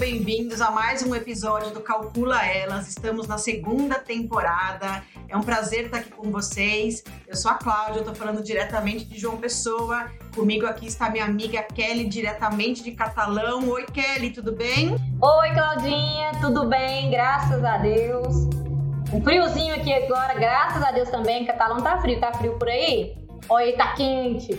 bem-vindos a mais um episódio do Calcula Elas. Estamos na segunda temporada. É um prazer estar aqui com vocês. Eu sou a Cláudia, tô falando diretamente de João Pessoa. Comigo aqui está minha amiga Kelly, diretamente de Catalão. Oi, Kelly, tudo bem? Oi, Claudinha, tudo bem? Graças a Deus. Um friozinho aqui agora, graças a Deus também. Catalão tá frio, tá frio por aí? Oi, tá quente.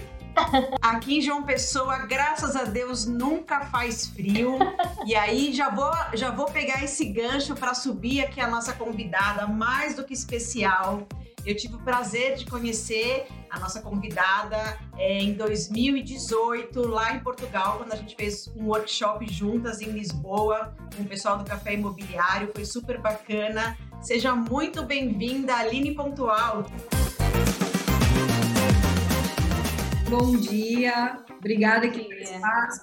Aqui em João Pessoa, graças a Deus, nunca faz frio. E aí já vou, já vou pegar esse gancho para subir aqui a nossa convidada, mais do que especial. Eu tive o prazer de conhecer a nossa convidada é, em 2018, lá em Portugal, quando a gente fez um workshop juntas em Lisboa, com o pessoal do Café Imobiliário. Foi super bacana. Seja muito bem-vinda, Aline Pontual. Bom dia, obrigada aqui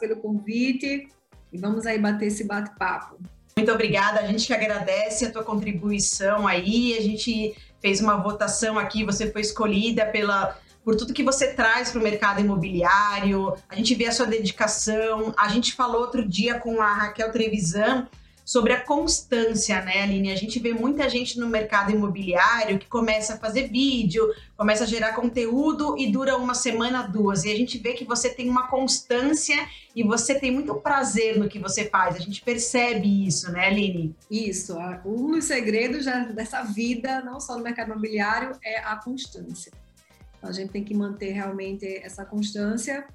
pelo convite. E vamos aí bater esse bate-papo. Muito obrigada, a gente que agradece a tua contribuição aí, a gente fez uma votação aqui, você foi escolhida pela por tudo que você traz para o mercado imobiliário, a gente vê a sua dedicação, a gente falou outro dia com a Raquel Trevisan sobre a constância, né, Aline? A gente vê muita gente no mercado imobiliário que começa a fazer vídeo, começa a gerar conteúdo e dura uma semana, duas. E a gente vê que você tem uma constância e você tem muito prazer no que você faz. A gente percebe isso, né, Aline? Isso. Um dos segredos dessa vida, não só no mercado imobiliário, é a constância. Então, a gente tem que manter realmente essa constância.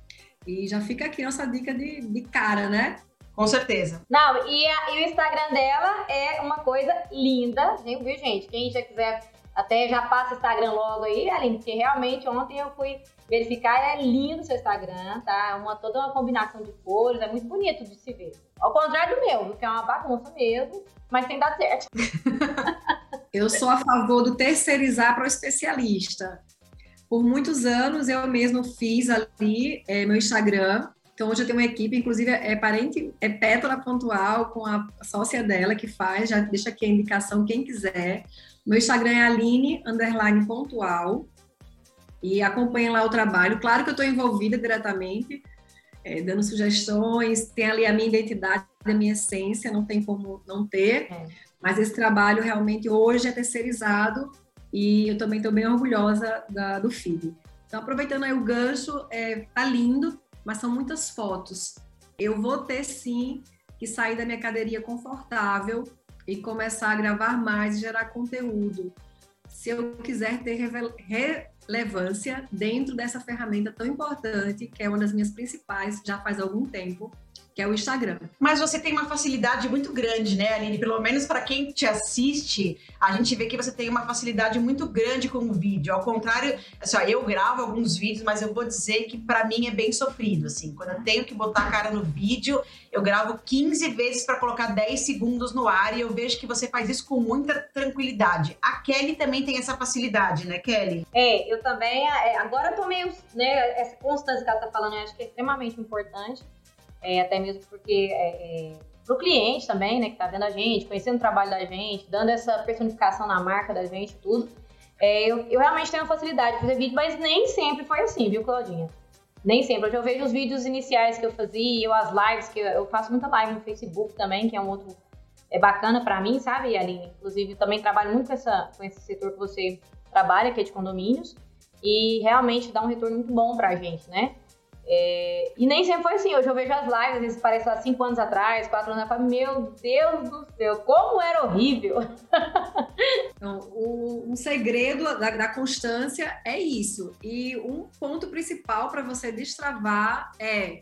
E já fica aqui nossa dica de, de cara, né? Com certeza. Não, e, a, e, o Instagram dela é uma coisa linda, viu, gente? Quem já quiser, até já passa o Instagram logo aí, Aline, porque realmente ontem eu fui verificar, é lindo o seu Instagram, tá? É uma, toda uma combinação de cores, é muito bonito de se ver. Ao contrário do meu, que é uma bagunça mesmo, mas tem dado certo. eu sou a favor do terceirizar para o especialista. Por muitos anos eu mesmo fiz ali é, meu Instagram então, hoje eu tenho uma equipe, inclusive é parente, é Pétala Pontual, com a sócia dela que faz, já deixa aqui a indicação, quem quiser. Meu Instagram é Aline, underline pontual, e acompanha lá o trabalho. Claro que eu estou envolvida diretamente, é, dando sugestões, tem ali a minha identidade, a minha essência, não tem como não ter, é. mas esse trabalho realmente hoje é terceirizado e eu também estou bem orgulhosa da, do feed. Então, aproveitando aí o gancho, é, tá lindo, mas são muitas fotos. Eu vou ter sim que sair da minha cadeirinha confortável e começar a gravar mais e gerar conteúdo. Se eu quiser ter relevância dentro dessa ferramenta tão importante, que é uma das minhas principais já faz algum tempo, que é o Instagram. Mas você tem uma facilidade muito grande, né, Aline? Pelo menos para quem te assiste, a gente vê que você tem uma facilidade muito grande com o vídeo. Ao contrário, assim, ó, eu gravo alguns vídeos, mas eu vou dizer que para mim é bem sofrido, assim. Quando eu tenho que botar a cara no vídeo, eu gravo 15 vezes para colocar 10 segundos no ar e eu vejo que você faz isso com muita tranquilidade. A Kelly também tem essa facilidade, né, Kelly? É, eu também. É, agora eu tô meio, né, essa constância que ela tá falando, eu acho que é extremamente importante é, até mesmo porque é, é, para o cliente também, né, que está vendo a gente, conhecendo o trabalho da gente, dando essa personificação na marca da gente, tudo. É, eu, eu, realmente tenho facilidade de fazer vídeo, mas nem sempre foi assim, viu, Claudinha? Nem sempre. Hoje eu vejo os vídeos iniciais que eu fazia, ou as lives, que eu, eu faço muita live no Facebook também, que é um outro é bacana para mim, sabe, Aline? Inclusive, também trabalho muito com, essa, com esse setor que você trabalha, que é de condomínios, e realmente dá um retorno muito bom pra gente, né? É, e nem sempre foi assim. Hoje eu vejo as lives, vezes parece lá cinco anos atrás, quatro anos atrás. Meu Deus do céu, como era horrível! Então, o, um segredo da, da, constância é isso. E um ponto principal para você destravar é: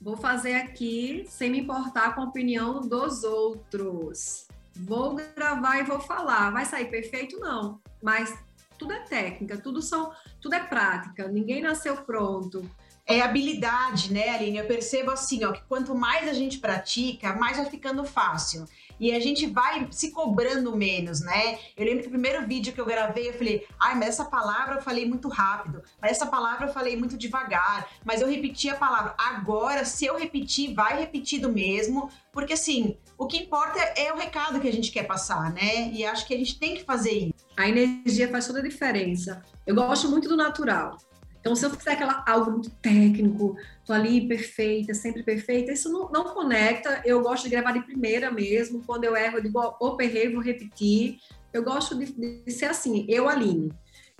vou fazer aqui sem me importar com a opinião dos outros. Vou gravar e vou falar. Vai sair perfeito? Não. Mas tudo é técnica, tudo são, tudo é prática. Ninguém nasceu pronto é habilidade, né, Aline? Eu percebo assim, ó, que quanto mais a gente pratica, mais vai ficando fácil. E a gente vai se cobrando menos, né? Eu lembro que o primeiro vídeo que eu gravei, eu falei, ai, mas essa palavra eu falei muito rápido, mas essa palavra eu falei muito devagar, mas eu repeti a palavra. Agora, se eu repetir, vai repetido mesmo, porque assim, o que importa é o recado que a gente quer passar, né? E acho que a gente tem que fazer isso. A energia faz toda a diferença. Eu gosto muito do natural. Então, se eu fizer aquela, algo muito técnico, tô ali perfeita, sempre perfeita, isso não, não conecta. Eu gosto de gravar de primeira mesmo. Quando eu erro, eu digo, opa, errei, vou repetir. Eu gosto de, de ser assim, eu, Aline.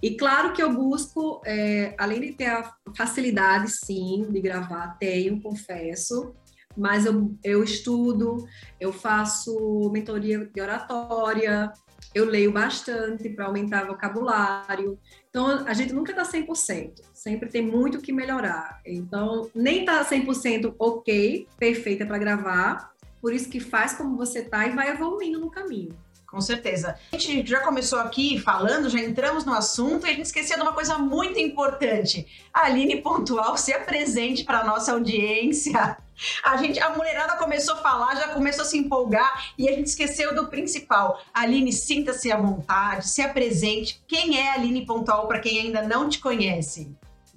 E claro que eu busco, é, além de ter a facilidade, sim, de gravar, tenho, confesso, mas eu, eu estudo, eu faço mentoria de oratória, eu leio bastante para aumentar vocabulário. Então, a gente nunca está 100%, sempre tem muito que melhorar. Então, nem está 100% ok, perfeita para gravar, por isso que faz como você tá e vai evoluindo no caminho. Com certeza. A gente já começou aqui falando, já entramos no assunto e a gente esqueceu de uma coisa muito importante. A Aline Pontual se apresente para a nossa audiência. A gente, a mulherada começou a falar, já começou a se empolgar e a gente esqueceu do principal. Aline, sinta-se à vontade, se apresente. Quem é Aline Pontual para quem ainda não te conhece?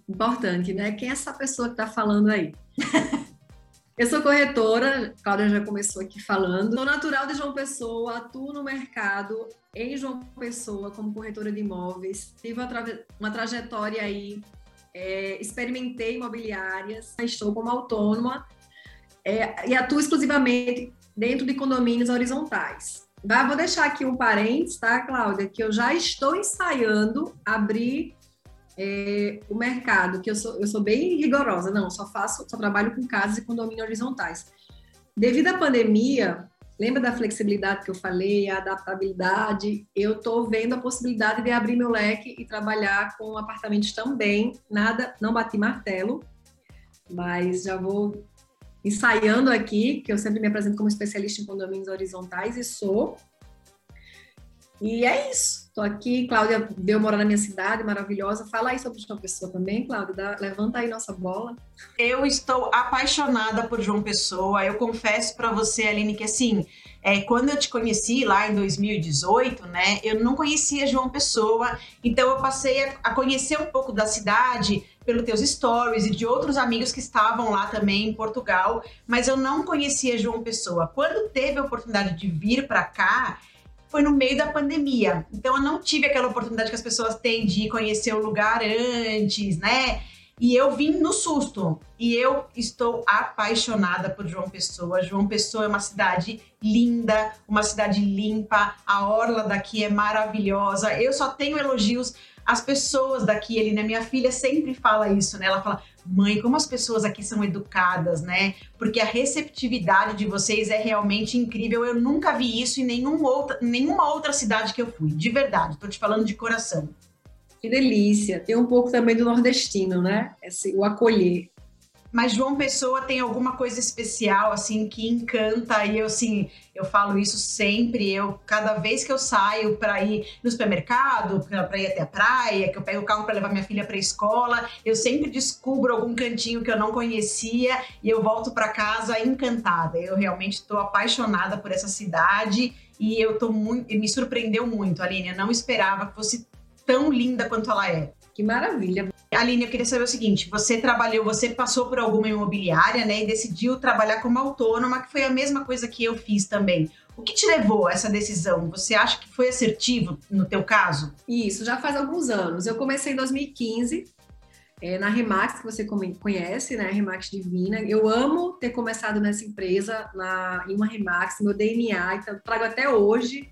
Importante, né? Quem é essa pessoa que está falando aí? Eu sou corretora, Cláudia já começou aqui falando. Sou natural de João Pessoa, atuo no mercado em João Pessoa como corretora de imóveis. Tive uma, tra uma trajetória aí, é, experimentei imobiliárias, estou como autônoma é, e atuo exclusivamente dentro de condomínios horizontais. Tá? Vou deixar aqui um parênteses, tá, Cláudia? Que eu já estou ensaiando abrir é, o mercado, que eu sou, eu sou bem rigorosa, não, só faço, só trabalho com casas e condomínios horizontais. Devido à pandemia, lembra da flexibilidade que eu falei, a adaptabilidade? Eu estou vendo a possibilidade de abrir meu leque e trabalhar com apartamentos também. Nada, não bati martelo, mas já vou ensaiando aqui, que eu sempre me apresento como especialista em condomínios horizontais e sou. E é isso. Estou aqui, Cláudia deu morar na minha cidade, maravilhosa. Fala aí sobre João Pessoa também, Cláudia. Dá, levanta aí nossa bola. Eu estou apaixonada por João Pessoa. Eu confesso para você, Aline, que assim, é, quando eu te conheci lá em 2018, né, eu não conhecia João Pessoa. Então eu passei a, a conhecer um pouco da cidade pelos teus stories e de outros amigos que estavam lá também em Portugal, mas eu não conhecia João Pessoa. Quando teve a oportunidade de vir para cá, foi no meio da pandemia. Então eu não tive aquela oportunidade que as pessoas têm de conhecer o lugar antes, né? E eu vim no susto. E eu estou apaixonada por João Pessoa. João Pessoa é uma cidade linda, uma cidade limpa. A orla daqui é maravilhosa. Eu só tenho elogios às pessoas daqui. Ele, né? Minha filha sempre fala isso, né? Ela fala: mãe, como as pessoas aqui são educadas, né? Porque a receptividade de vocês é realmente incrível. Eu nunca vi isso em nenhum outra, nenhuma outra cidade que eu fui, de verdade. Tô te falando de coração. Que delícia. Tem um pouco também do nordestino, né? Esse, o acolher. Mas João Pessoa tem alguma coisa especial, assim, que encanta. E eu, assim, eu falo isso sempre. Eu, cada vez que eu saio para ir no supermercado, para ir até a praia, que eu pego o carro para levar minha filha para escola, eu sempre descubro algum cantinho que eu não conhecia e eu volto para casa encantada. Eu realmente estou apaixonada por essa cidade e eu tô muito, me surpreendeu muito, Aline. Eu não esperava que fosse tão linda quanto ela é. Que maravilha. Aline, eu queria saber o seguinte: você trabalhou, você passou por alguma imobiliária, né, e decidiu trabalhar como autônoma, que foi a mesma coisa que eu fiz também. O que te levou a essa decisão? Você acha que foi assertivo no teu caso? Isso, já faz alguns anos. Eu comecei em 2015, é, na Remax, que você conhece, né? Remax Divina. Eu amo ter começado nessa empresa, na, em uma Remax, meu DNA, então trago até hoje.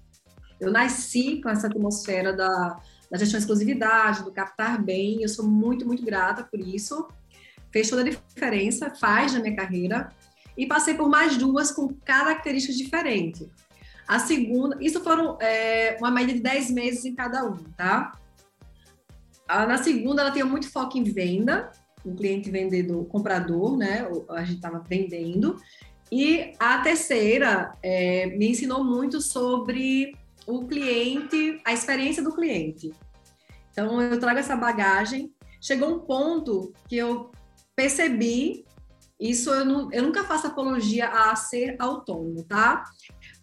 Eu nasci com essa atmosfera da, da gestão de exclusividade, do captar bem. Eu sou muito, muito grata por isso. Fez toda a diferença, faz na minha carreira. E passei por mais duas com características diferentes. A segunda, isso foram é, uma média de 10 meses em cada um, tá? Na segunda, ela tinha muito foco em venda, um cliente vendedor, comprador, né? A gente estava vendendo. E a terceira é, me ensinou muito sobre o cliente, a experiência do cliente. Então, eu trago essa bagagem. Chegou um ponto que eu percebi, isso eu, não, eu nunca faço apologia a ser autônomo, tá?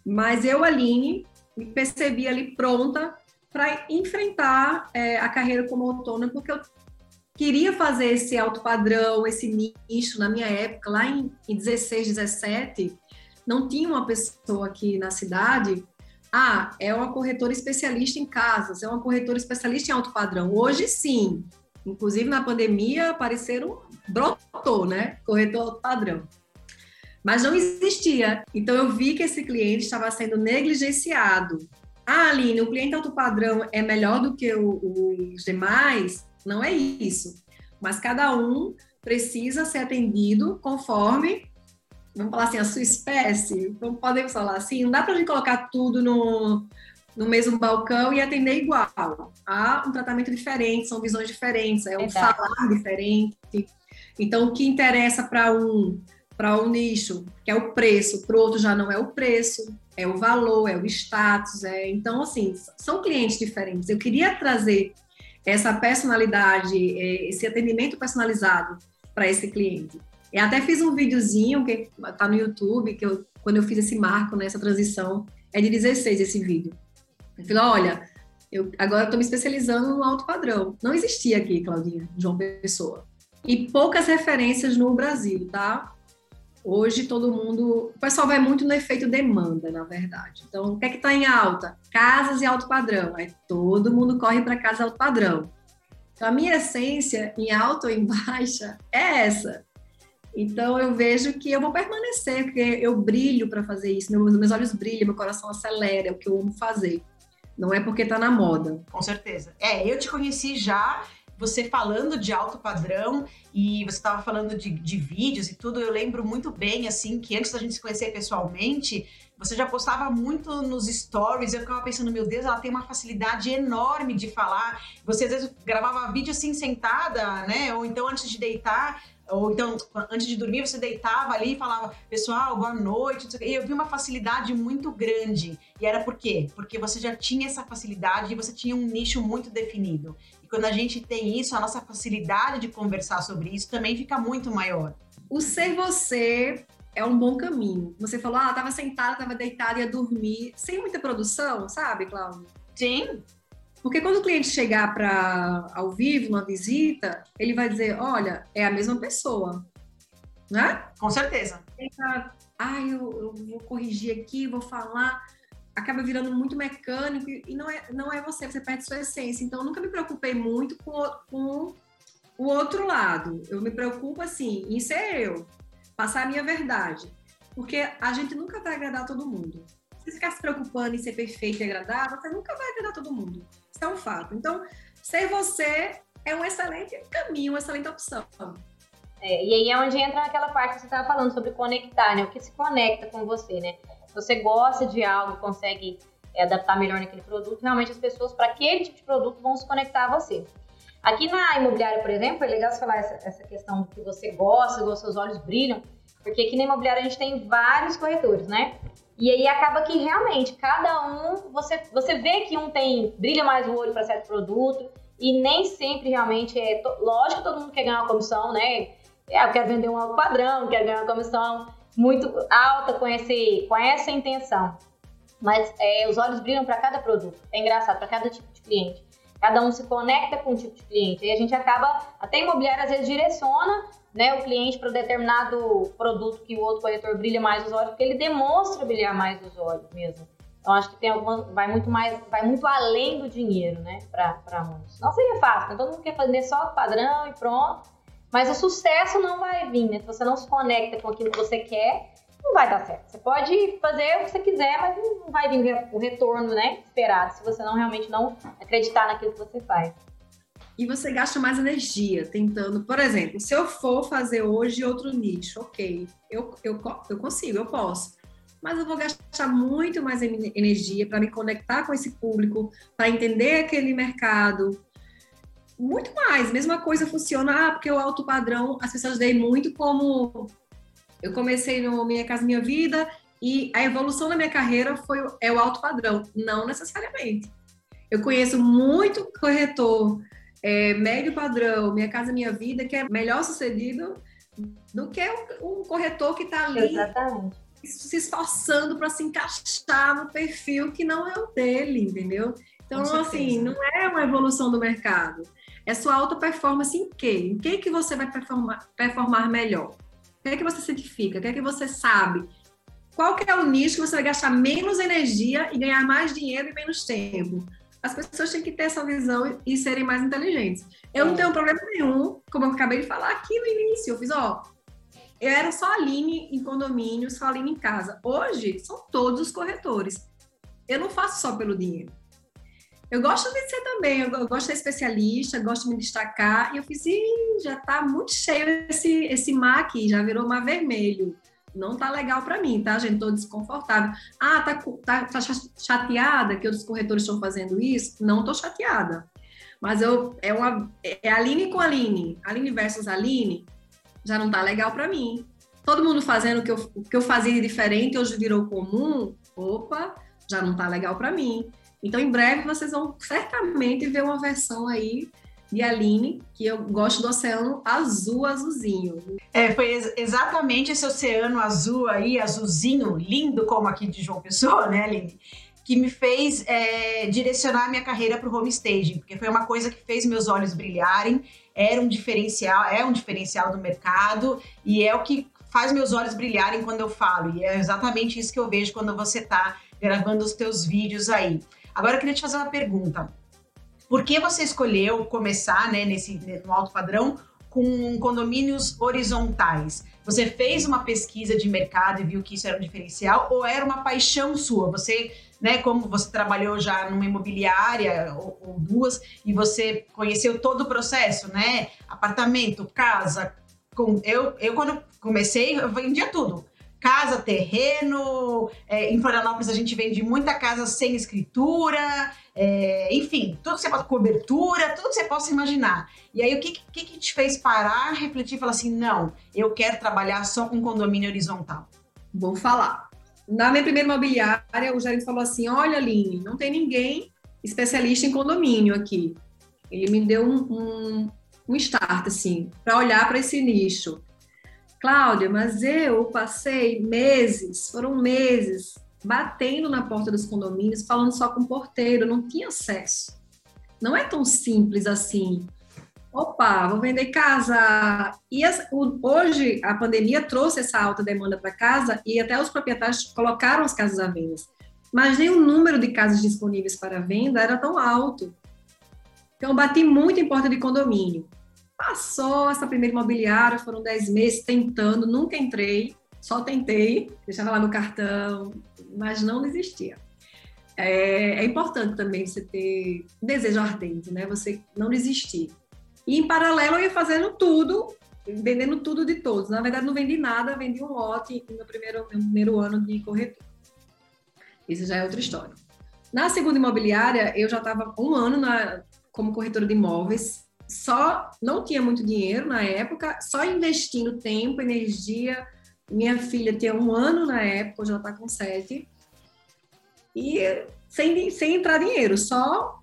Mas eu, Aline, me percebi ali pronta para enfrentar é, a carreira como autônoma, porque eu queria fazer esse alto padrão, esse nicho na minha época, lá em, em 16, 17, não tinha uma pessoa aqui na cidade ah, é uma corretora especialista em casas, é uma corretora especialista em alto padrão. Hoje sim, Inclusive, na pandemia, apareceram, brotou, né? Corretor alto padrão. Mas não existia. Então, eu vi que esse cliente estava sendo negligenciado. Ah, Aline, o cliente alto padrão é melhor do que o, os demais? Não é isso. Mas cada um precisa ser atendido conforme, vamos falar assim, a sua espécie. Vamos, podemos falar assim, não dá para a gente colocar tudo no, no mesmo balcão e atender igual. Há um tratamento diferente, são visões diferentes, é um Exato. falar diferente. Então, o que interessa para um, para um nicho, que é o preço, para o outro já não é o preço, é o valor, é o status. É... Então, assim, são clientes diferentes. Eu queria trazer essa personalidade, é, esse atendimento personalizado para esse cliente. Eu até fiz um videozinho que está no YouTube, que eu, quando eu fiz esse marco nessa né, transição, é de 16 esse vídeo. Eu falei, olha, eu agora estou me especializando no alto padrão. Não existia aqui, Claudinha, João Pessoa. E poucas referências no Brasil, tá? Hoje todo mundo. O pessoal vai muito no efeito demanda, na verdade. Então, o que é que está em alta? Casas e alto padrão. Aí todo mundo corre para casa alto padrão. Então, a minha essência, em alta ou em baixa, é essa. Então, eu vejo que eu vou permanecer, porque eu brilho para fazer isso. Meus, meus olhos brilham, meu coração acelera, é o que eu amo fazer. Não é porque está na moda. Com certeza. É, eu te conheci já você falando de alto padrão e você estava falando de, de, vídeos e tudo, eu lembro muito bem, assim, que antes da gente se conhecer pessoalmente, você já postava muito nos stories, eu ficava pensando, meu Deus, ela tem uma facilidade enorme de falar. Você às vezes gravava vídeo assim sentada, né? Ou então antes de deitar, ou então, antes de dormir, você deitava ali e falava, pessoal, boa noite. E eu vi uma facilidade muito grande. E era por quê? Porque você já tinha essa facilidade e você tinha um nicho muito definido. E quando a gente tem isso, a nossa facilidade de conversar sobre isso também fica muito maior. O ser você é um bom caminho. Você falou, ah, tava sentada, tava deitada, ia dormir, sem muita produção, sabe, Cláudia? Sim. Porque quando o cliente chegar para ao vivo, numa visita, ele vai dizer, olha, é a mesma pessoa, né? Com certeza. ah, eu, eu vou corrigir aqui, vou falar acaba virando muito mecânico e não é, não é você, você perde sua essência. Então, eu nunca me preocupei muito com, com o outro lado. Eu me preocupo, assim, em ser eu, passar a minha verdade. Porque a gente nunca vai agradar todo mundo. Você ficar se preocupando em ser perfeito e agradável, você nunca vai agradar todo mundo. Isso é um fato. Então, ser você é um excelente caminho, uma excelente opção. É, e aí é onde entra aquela parte que você estava falando sobre conectar, né? O que se conecta com você, né? Se você gosta de algo, consegue é, adaptar melhor naquele produto, realmente as pessoas para aquele tipo de produto vão se conectar a você. Aqui na imobiliária, por exemplo, é legal você falar essa, essa questão que você gosta, os seus olhos brilham, porque aqui na imobiliária a gente tem vários corretores, né? E aí acaba que realmente cada um, você, você vê que um tem brilha mais o olho para certo produto e nem sempre realmente é. Lógico todo mundo quer ganhar uma comissão, né? É, eu quero vender um alto padrão, quero ganhar uma comissão muito alta com, esse, com essa intenção. Mas é, os olhos brilham para cada produto. É engraçado, para cada tipo de cliente. Cada um se conecta com um tipo de cliente. E a gente acaba, até imobiliário às vezes direciona né, o cliente para determinado produto que o outro corretor brilha mais os olhos, porque ele demonstra brilhar mais os olhos mesmo. Então acho que tem alguma, vai muito mais, vai muito além do dinheiro, né, para muitos. Não seria fácil, né? todo mundo quer fazer só padrão e pronto. Mas o sucesso não vai vir, né? Se você não se conecta com aquilo que você quer, não vai dar certo. Você pode fazer o que você quiser, mas não vai vir o retorno, né, esperado, se você não realmente não acreditar naquilo que você faz. E você gasta mais energia tentando, por exemplo, se eu for fazer hoje outro nicho, ok, eu, eu, eu consigo, eu posso. Mas eu vou gastar muito mais energia para me conectar com esse público, para entender aquele mercado, muito mais. Mesma coisa funciona, ah, porque o alto padrão, as pessoas veem muito como eu comecei no Minha Casa Minha Vida e a evolução da minha carreira foi é o alto padrão. Não necessariamente. Eu conheço muito corretor é, médio padrão, Minha Casa Minha Vida, que é melhor sucedido do que um corretor que está ali Exatamente. se esforçando para se encaixar no perfil que não é o dele, entendeu? Então, assim, não é uma evolução do mercado. É sua alta performance em quê? Em que, que você vai performar, performar melhor? O que é que você certifica? O que é que você sabe? Qual que é o nicho que você vai gastar menos energia e ganhar mais dinheiro e menos tempo? as pessoas têm que ter essa visão e serem mais inteligentes. Eu é. não tenho problema nenhum, como eu acabei de falar aqui no início. Eu fiz, ó, eu era só Aline em condomínio, só Aline em casa. Hoje, são todos os corretores. Eu não faço só pelo dinheiro. Eu gosto de ser também, eu gosto de ser especialista, gosto de me destacar. E eu fiz, já tá muito cheio esse, esse mar aqui, já virou mar vermelho. Não tá legal para mim, tá, gente? Tô desconfortável. Ah, tá, tá, tá chateada que outros corretores estão fazendo isso? Não tô chateada. Mas eu, é uma, é Aline com Aline, Aline versus Aline, já não tá legal para mim. Todo mundo fazendo o que eu, o que eu fazia de diferente, hoje virou comum. Opa, já não tá legal para mim. Então, em breve, vocês vão certamente ver uma versão aí de Aline, que eu gosto do oceano azul, azulzinho. É, foi ex exatamente esse oceano azul aí, azulzinho, lindo como aqui de João Pessoa, né, Aline? Que me fez é, direcionar minha carreira para o homestaging, porque foi uma coisa que fez meus olhos brilharem, era um diferencial, é um diferencial do mercado e é o que faz meus olhos brilharem quando eu falo. E é exatamente isso que eu vejo quando você está gravando os teus vídeos aí. Agora eu queria te fazer uma pergunta. Por que você escolheu começar né, nesse, no alto padrão com condomínios horizontais? Você fez uma pesquisa de mercado e viu que isso era um diferencial ou era uma paixão sua? Você, né, como você trabalhou já numa imobiliária ou, ou duas e você conheceu todo o processo, né? Apartamento, casa, com, eu, eu quando comecei, eu vendia tudo casa, terreno. É, em Florianópolis a gente vende muita casa sem escritura, é, enfim, tudo que você pode, cobertura, tudo que você possa imaginar. E aí o que, que, que te fez parar, refletir e falar assim: não, eu quero trabalhar só com condomínio horizontal? Vou falar. Na minha primeira imobiliária, o gerente falou assim: olha, Aline, não tem ninguém especialista em condomínio aqui. Ele me deu um, um, um start, assim, para olhar para esse nicho. Cláudia, mas eu passei meses, foram meses, batendo na porta dos condomínios, falando só com o porteiro, não tinha acesso. Não é tão simples assim. Opa, vou vender casa. E as, o, hoje a pandemia trouxe essa alta demanda para casa e até os proprietários colocaram as casas à venda. Mas nem o número de casas disponíveis para venda era tão alto. Então, bati muito em porta de condomínio. Passou essa primeira imobiliária, foram 10 meses tentando, nunca entrei, só tentei, deixava lá no cartão, mas não desistia. É, é importante também você ter desejo ardente, né? Você não desistir. E em paralelo eu ia fazendo tudo, vendendo tudo de todos. Na verdade, não vendi nada, vendi um lote no primeiro, primeiro ano de corretor. Isso já é outra história. Na segunda imobiliária, eu já estava um ano na, como corretora de imóveis, só não tinha muito dinheiro na época, só investindo tempo, energia. Minha filha tinha um ano na época, hoje ela está com sete. E sem, sem entrar dinheiro, só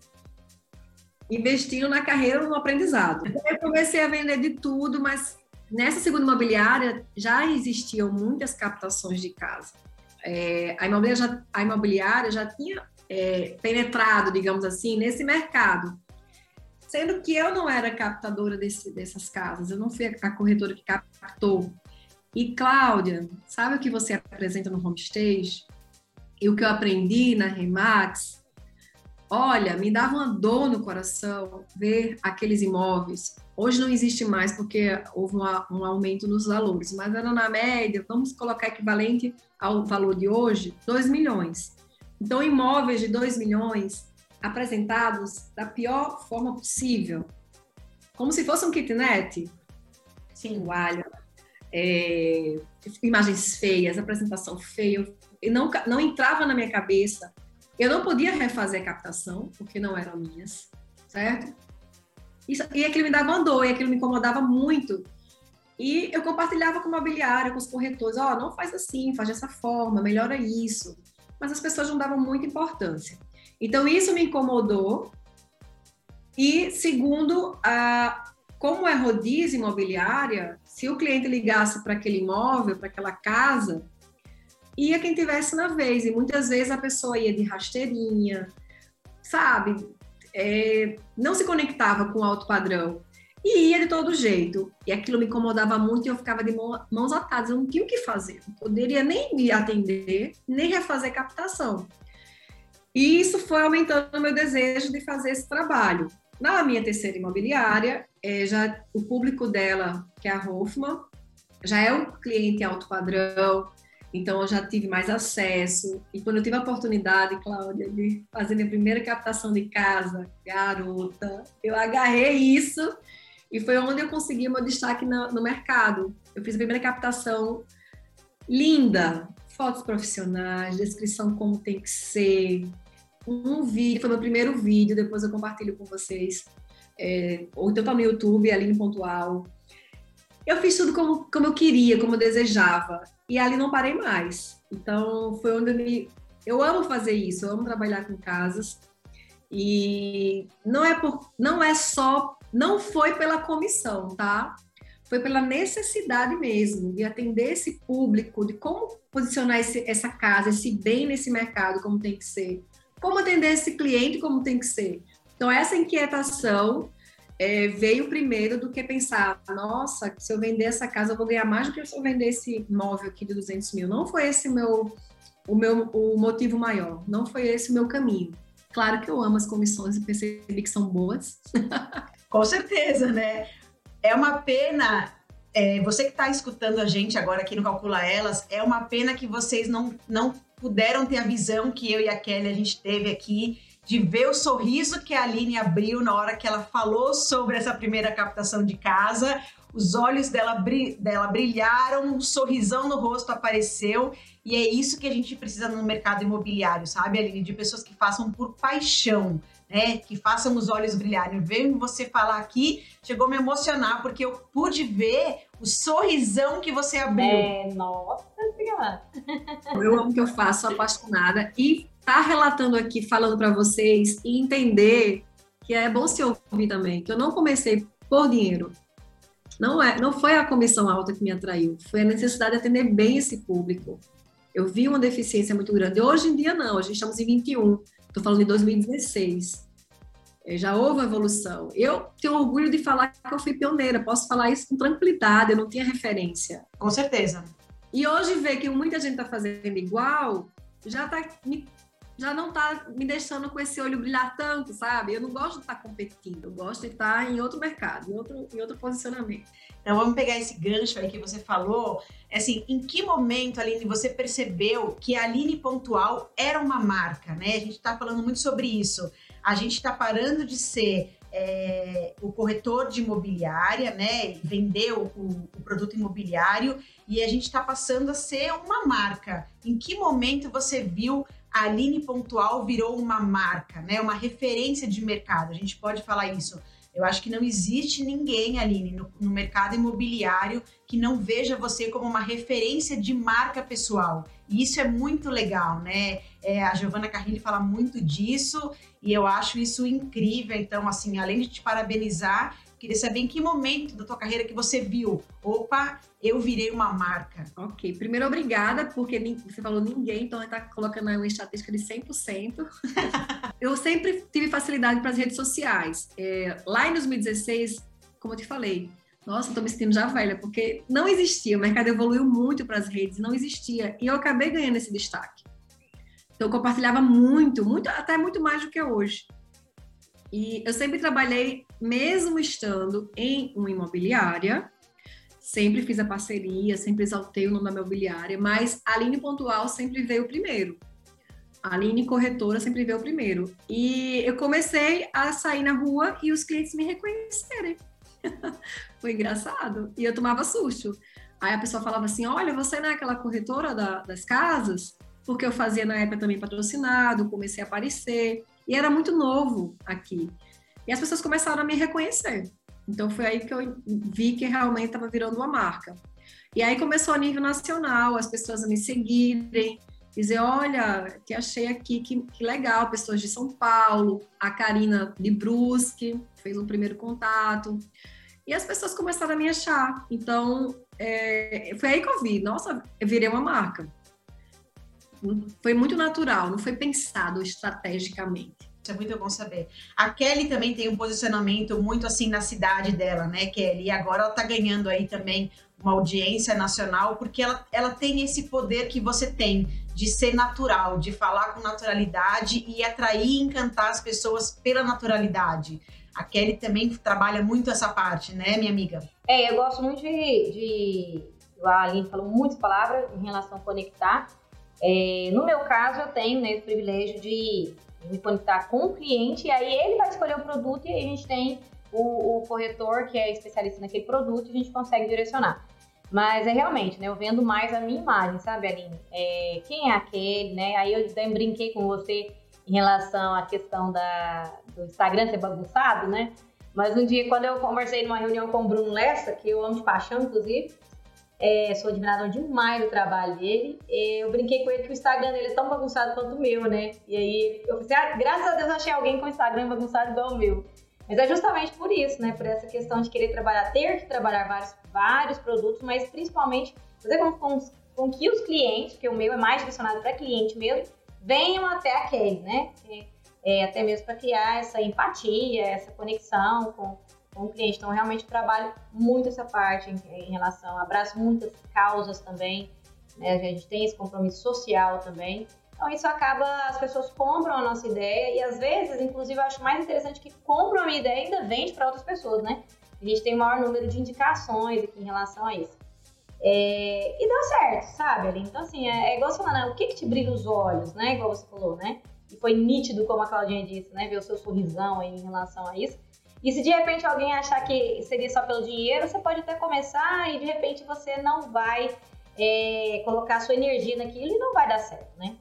investindo na carreira, no aprendizado. Eu comecei a vender de tudo, mas nessa segunda imobiliária já existiam muitas captações de casa. É, a, imobiliária já, a imobiliária já tinha é, penetrado, digamos assim, nesse mercado. Sendo que eu não era captadora desse, dessas casas, eu não fui a, corretora que captou. E Cláudia, sabe o que você apresenta no homestage? E o que eu aprendi na Remax? Olha, me dava uma dor no coração ver aqueles imóveis. Hoje não existe mais porque houve uma, um aumento nos valores, mas era na média, vamos colocar equivalente ao valor de hoje, 2 milhões. Então, imóveis de 2 milhões apresentados da pior forma possível, como se fosse um kitnet. Sim, alho, é, imagens feias, apresentação feia, e não, não entrava na minha cabeça. Eu não podia refazer a captação, porque não eram minhas, certo? Isso, e aquilo me dava uma dor, e aquilo me incomodava muito. E eu compartilhava com o mobiliário, com os corretores, ó, oh, não faz assim, faz dessa forma, melhora isso. Mas as pessoas não davam muita importância. Então, isso me incomodou. E, segundo, a, como é rodízio imobiliária, se o cliente ligasse para aquele imóvel, para aquela casa, ia quem tivesse na vez. E muitas vezes a pessoa ia de rasteirinha, sabe? É, não se conectava com o alto padrão. E ia de todo jeito. E aquilo me incomodava muito e eu ficava de mãos atadas. Eu não tinha o que fazer. Não poderia nem me atender, nem refazer captação. E isso foi aumentando o meu desejo de fazer esse trabalho. Na minha terceira imobiliária, é, já o público dela, que é a Hoffman, já é um cliente alto padrão, então eu já tive mais acesso. E quando eu tive a oportunidade, Cláudia, de fazer minha primeira captação de casa, garota, eu agarrei isso e foi onde eu consegui meu destaque no, no mercado. Eu fiz a primeira captação linda, fotos profissionais, descrição como tem que ser, um vídeo, foi meu primeiro vídeo, depois eu compartilho com vocês. É, ou então tá no YouTube, Aline Pontual. Eu fiz tudo como, como eu queria, como eu desejava. E ali não parei mais. Então foi onde eu me. Eu amo fazer isso, eu amo trabalhar com casas. E não é por, não é só, não foi pela comissão, tá? Foi pela necessidade mesmo de atender esse público, de como posicionar esse, essa casa, esse bem nesse mercado, como tem que ser como atender esse cliente como tem que ser. Então, essa inquietação é, veio primeiro do que pensar, nossa, se eu vender essa casa, eu vou ganhar mais do que se eu vender esse imóvel aqui de 200 mil. Não foi esse meu, o meu o motivo maior, não foi esse o meu caminho. Claro que eu amo as comissões e percebi que são boas. Com certeza, né? É uma pena é, você que está escutando a gente agora aqui no Calcula Elas, é uma pena que vocês não, não puderam ter a visão que eu e a Kelly a gente teve aqui de ver o sorriso que a Aline abriu na hora que ela falou sobre essa primeira captação de casa. Os olhos dela, dela brilharam, um sorrisão no rosto apareceu. E é isso que a gente precisa no mercado imobiliário, sabe, Aline? De pessoas que façam por paixão, né? Que façam os olhos brilharem. Vendo você falar aqui, chegou a me emocionar, porque eu pude ver o sorrisão que você abriu. É, nossa senhora. Eu amo o que eu faço, sou apaixonada. E tá relatando aqui, falando para vocês e entender que é bom se ouvir também, que eu não comecei por dinheiro. Não, é, não foi a comissão alta que me atraiu, foi a necessidade de atender bem esse público. Eu vi uma deficiência muito grande. Hoje em dia, não, a gente estamos em 21, estou falando de 2016. É, já houve uma evolução. Eu tenho orgulho de falar que eu fui pioneira, posso falar isso com tranquilidade, eu não tinha referência. Com certeza. E hoje ver que muita gente está fazendo igual, já tá me, já não está me deixando com esse olho brilhar tanto, sabe? Eu não gosto de estar tá competindo, eu gosto de estar tá em outro mercado, em outro, em outro posicionamento. Então vamos pegar esse gancho aí que você falou. É assim, em que momento, Aline, você percebeu que a Aline Pontual era uma marca, né? A gente está falando muito sobre isso a gente está parando de ser é, o corretor de imobiliária, né? Vender o, o, o produto imobiliário e a gente está passando a ser uma marca. Em que momento você viu a Aline Pontual virou uma marca, né? Uma referência de mercado? A gente pode falar isso. Eu acho que não existe ninguém, Aline, no, no mercado imobiliário que não veja você como uma referência de marca pessoal. E isso é muito legal, né? É, a Giovana Carrilli fala muito disso e eu acho isso incrível. Então, assim, além de te parabenizar, queria saber em que momento da tua carreira que você viu, opa, eu virei uma marca. Ok, primeiro obrigada, porque você falou ninguém, então está colocando aí uma estatística de 100%. eu sempre tive facilidade para as redes sociais. É, lá em 2016, como eu te falei, nossa, estou me sentindo já velha, porque não existia, o mercado evoluiu muito para as redes, não existia, e eu acabei ganhando esse destaque. Então, eu compartilhava muito, muito, até muito mais do que hoje. E eu sempre trabalhei, mesmo estando em uma imobiliária, sempre fiz a parceria, sempre exaltei o nome da imobiliária, mas a Aline Pontual sempre veio primeiro. A Aline Corretora sempre veio primeiro. E eu comecei a sair na rua e os clientes me reconhecerem. Foi engraçado. E eu tomava susto. Aí a pessoa falava assim: Olha, você não é aquela corretora da, das casas? porque eu fazia na época também patrocinado, comecei a aparecer, e era muito novo aqui. E as pessoas começaram a me reconhecer. Então foi aí que eu vi que realmente estava virando uma marca. E aí começou a nível nacional, as pessoas a me seguirem, dizer, olha, que achei aqui, que, que legal, pessoas de São Paulo, a Karina de Brusque fez um primeiro contato. E as pessoas começaram a me achar. Então, é, foi aí que eu vi, nossa, eu virei uma marca foi muito natural, não foi pensado estrategicamente. Isso é muito bom saber. A Kelly também tem um posicionamento muito assim na cidade dela, né, Kelly? E agora ela tá ganhando aí também uma audiência nacional, porque ela, ela tem esse poder que você tem de ser natural, de falar com naturalidade e atrair e encantar as pessoas pela naturalidade. A Kelly também trabalha muito essa parte, né, minha amiga? É, eu gosto muito de. de a Aline falou muitas palavras em relação a conectar. É, no meu caso, eu tenho né, o privilégio de me conectar com o cliente, e aí ele vai escolher o produto e aí a gente tem o, o corretor que é especialista naquele produto e a gente consegue direcionar. Mas é realmente, né? Eu vendo mais a minha imagem, sabe, Aline? É, quem é aquele, né? Aí eu também brinquei com você em relação à questão da, do Instagram ser bagunçado, né? Mas um dia, quando eu conversei numa reunião com o Bruno Lessa, que eu amo de paixão, inclusive, é, sou admirador demais do trabalho dele. Eu brinquei com ele que o Instagram dele é tão bagunçado quanto o meu, né? E aí eu assim, ah, graças a Deus achei alguém com o Instagram bagunçado igual o meu. Mas é justamente por isso, né? Por essa questão de querer trabalhar, ter que trabalhar vários, vários produtos, mas principalmente fazer com, com, com que os clientes, que o meu é mais direcionado para cliente mesmo, venham até aquele, né? É, é, até mesmo para criar essa empatia, essa conexão com, com o cliente. Então, realmente trabalho muito essa parte em, em relação, abraço muitas causas também, né? A gente tem esse compromisso social também. Então isso acaba, as pessoas compram a nossa ideia e às vezes, inclusive, eu acho mais interessante que compram a minha ideia e ainda vende para outras pessoas, né? A gente tem o maior número de indicações aqui em relação a isso. É, e deu certo, sabe? Então, assim, é, é igual você falando, né? o que que te brilha os olhos, né? Igual você falou, né? E foi nítido, como a Claudinha disse, né? Ver o seu sorrisão aí em relação a isso. E se de repente alguém achar que seria só pelo dinheiro, você pode até começar e de repente você não vai é, colocar sua energia naquilo e não vai dar certo, né?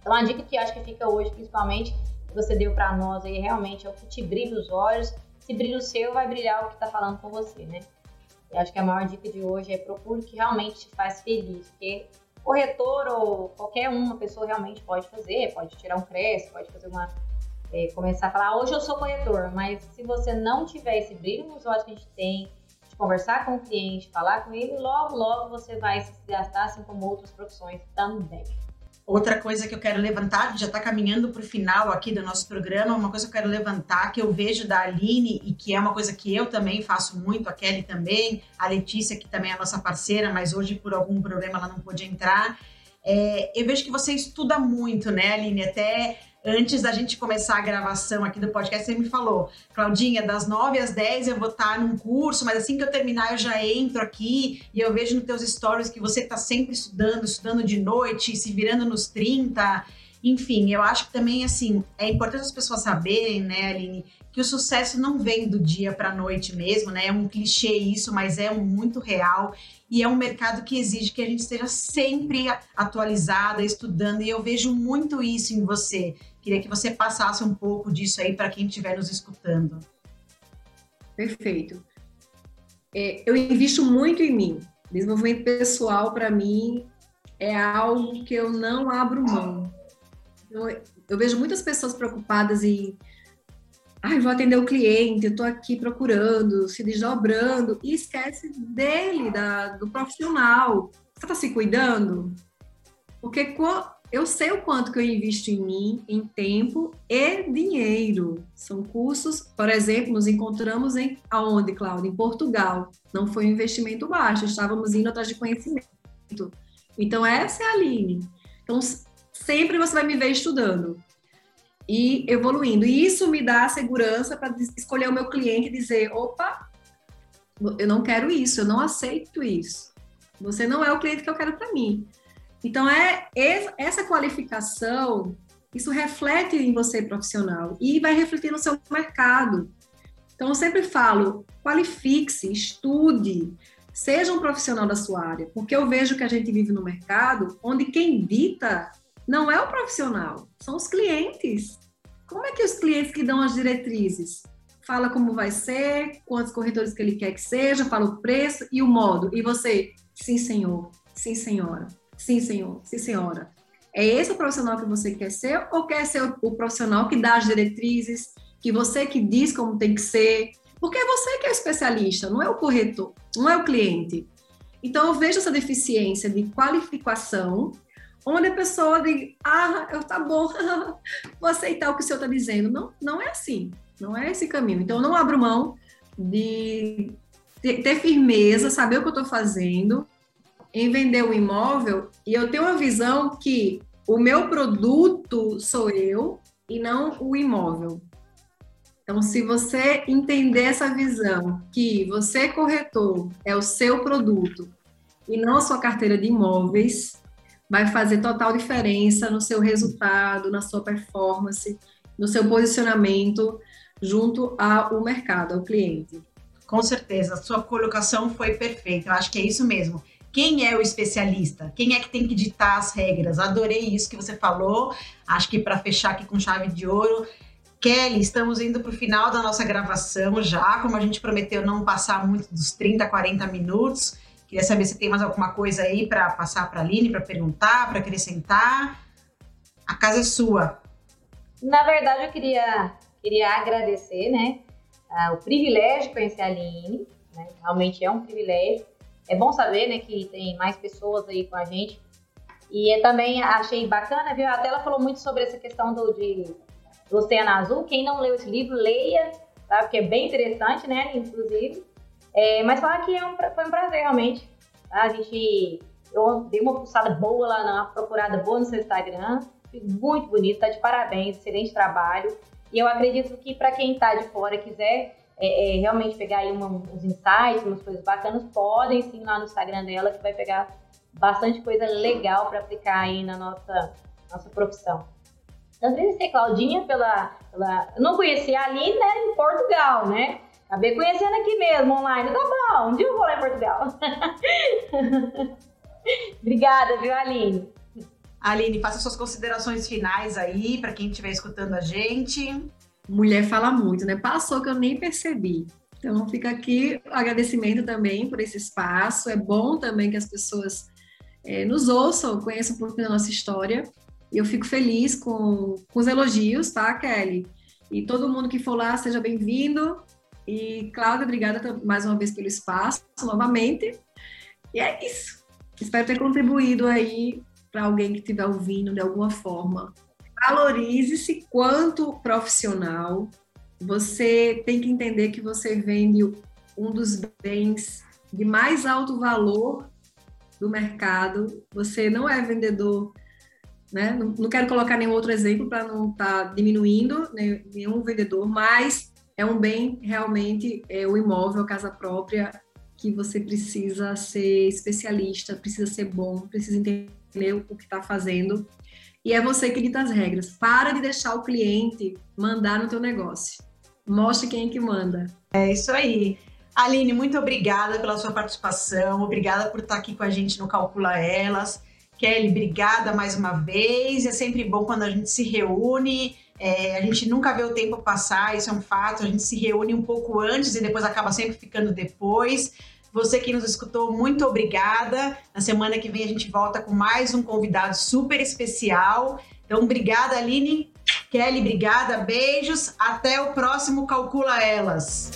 Então, a dica que acho que fica hoje, principalmente, que você deu para nós aí, realmente é o que te brilha os olhos. Se brilha o seu, vai brilhar o que está falando com você, né? Eu acho que a maior dica de hoje é procure o que realmente te faz feliz, porque corretor ou qualquer uma pessoa realmente pode fazer, pode tirar um crédito, pode fazer uma é, começar a falar, hoje eu sou corretor, mas se você não tiver esse brilho nos olhos que a gente tem, de conversar com o cliente, falar com ele, logo, logo você vai se gastar, assim como outras profissões também. Outra coisa que eu quero levantar, já está caminhando para o final aqui do nosso programa, uma coisa que eu quero levantar, que eu vejo da Aline e que é uma coisa que eu também faço muito, a Kelly também, a Letícia, que também é a nossa parceira, mas hoje por algum problema ela não pôde entrar. É, eu vejo que você estuda muito, né, Aline? Até antes da gente começar a gravação aqui do podcast, você me falou, Claudinha, das 9 às 10 eu vou estar num curso, mas assim que eu terminar eu já entro aqui e eu vejo nos teus stories que você está sempre estudando, estudando de noite, se virando nos 30. Enfim, eu acho que também, assim, é importante as pessoas saberem, né, Aline, que o sucesso não vem do dia para a noite mesmo, né? É um clichê isso, mas é um muito real e é um mercado que exige que a gente esteja sempre atualizada, estudando, e eu vejo muito isso em você. Queria que você passasse um pouco disso aí para quem estiver nos escutando. Perfeito. É, eu invisto muito em mim. Desenvolvimento pessoal, para mim, é algo que eu não abro mão. Eu, vejo muitas pessoas preocupadas em ai, vou atender o cliente, eu estou aqui procurando, se desdobrando, e esquece dele, da, do profissional. Você está se cuidando? Porque eu sei o quanto que eu invisto em mim, em tempo e dinheiro. São cursos, por exemplo, nos encontramos em aonde, Cláudia? Em Portugal. Não foi um investimento baixo, estávamos indo atrás de conhecimento. Então, essa é a Aline. Então, sempre você vai me ver estudando e evoluindo. E isso me dá segurança para escolher o meu cliente e dizer: opa, eu não quero isso, eu não aceito isso. Você não é o cliente que eu quero para mim. Então, é essa qualificação, isso reflete em você profissional e vai refletir no seu mercado. Então, eu sempre falo: qualifique-se, estude, seja um profissional da sua área, porque eu vejo que a gente vive no mercado onde quem dita não é o profissional, são os clientes. Como é que os clientes que dão as diretrizes? Fala como vai ser, quantos corretores que ele quer que seja, fala o preço e o modo. E você, sim, senhor, sim, senhora, sim, senhor, sim, senhora. É esse o profissional que você quer ser ou quer ser o profissional que dá as diretrizes, que você que diz como tem que ser? Porque é você que é o especialista, não é o corretor, não é o cliente. Então, eu vejo essa deficiência de qualificação onde a pessoa diz, ah, eu tá bom, vou aceitar o que o senhor está dizendo. Não, não é assim, não é esse caminho. Então, eu não abro mão de ter firmeza, saber o que eu estou fazendo, em vender o imóvel e eu tenho uma visão que o meu produto sou eu e não o imóvel. Então, se você entender essa visão, que você, corretor, é o seu produto e não a sua carteira de imóveis, vai fazer total diferença no seu resultado, na sua performance, no seu posicionamento junto ao mercado, ao cliente. Com certeza, sua colocação foi perfeita. Eu acho que é isso mesmo. Quem é o especialista? Quem é que tem que ditar as regras? Adorei isso que você falou. Acho que para fechar aqui com chave de ouro, Kelly, estamos indo para o final da nossa gravação já. Como a gente prometeu não passar muito dos 30, 40 minutos. Queria saber se tem mais alguma coisa aí para passar para a Aline, para perguntar, para acrescentar. A casa é sua. Na verdade, eu queria, queria agradecer, né? O privilégio de conhecer a Aline. Né? Realmente é um privilégio. É bom saber, né, que tem mais pessoas aí com a gente. E eu também achei bacana, viu? Até ela falou muito sobre essa questão do, de, Oceano Azul. Quem não leu esse livro, leia, tá? Porque é bem interessante, né, inclusive. É, mas falar que é um, foi um prazer, realmente. Tá? A gente... Eu dei uma pulsada boa lá, uma procurada boa no seu Instagram. Muito bonito, tá de parabéns, excelente trabalho. E eu acredito que para quem está de fora quiser é, é, realmente pegar aí uma, uns insights, umas coisas bacanas, podem sim lá no Instagram dela, que vai pegar bastante coisa legal para aplicar aí na nossa, nossa profissão. Então, agradecer, Claudinha, pela, pela. Eu não conhecia ali, né, em Portugal, né? Acabei conhecendo aqui mesmo, online. Tá bom, um dia eu vou lá em Portugal. Obrigada, viu, Aline? Aline, faça suas considerações finais aí para quem estiver escutando a gente mulher fala muito, né? Passou que eu nem percebi. Então, fica aqui o agradecimento também por esse espaço. É bom também que as pessoas é, nos ouçam, conheçam um pouco da nossa história. E eu fico feliz com, com os elogios, tá, Kelly? E todo mundo que for lá, seja bem-vindo. E, Cláudia, obrigada mais uma vez pelo espaço, novamente. E é isso. Espero ter contribuído aí para alguém que estiver ouvindo de alguma forma valorize-se quanto profissional. Você tem que entender que você vende um dos bens de mais alto valor do mercado. Você não é vendedor, né? Não, não quero colocar nenhum outro exemplo para não estar tá diminuindo nenhum vendedor, mas é um bem realmente é o imóvel, casa própria, que você precisa ser especialista, precisa ser bom, precisa entender o que está fazendo e é você que dita as regras. Para de deixar o cliente mandar no teu negócio. Mostre quem é que manda. É isso aí. Aline, muito obrigada pela sua participação, obrigada por estar aqui com a gente no Calcula Elas. Kelly, obrigada mais uma vez. É sempre bom quando a gente se reúne. É, a gente nunca vê o tempo passar, isso é um fato. A gente se reúne um pouco antes e depois acaba sempre ficando depois. Você que nos escutou, muito obrigada. Na semana que vem a gente volta com mais um convidado super especial. Então, obrigada, Aline. Kelly, obrigada. Beijos. Até o próximo Calcula Elas.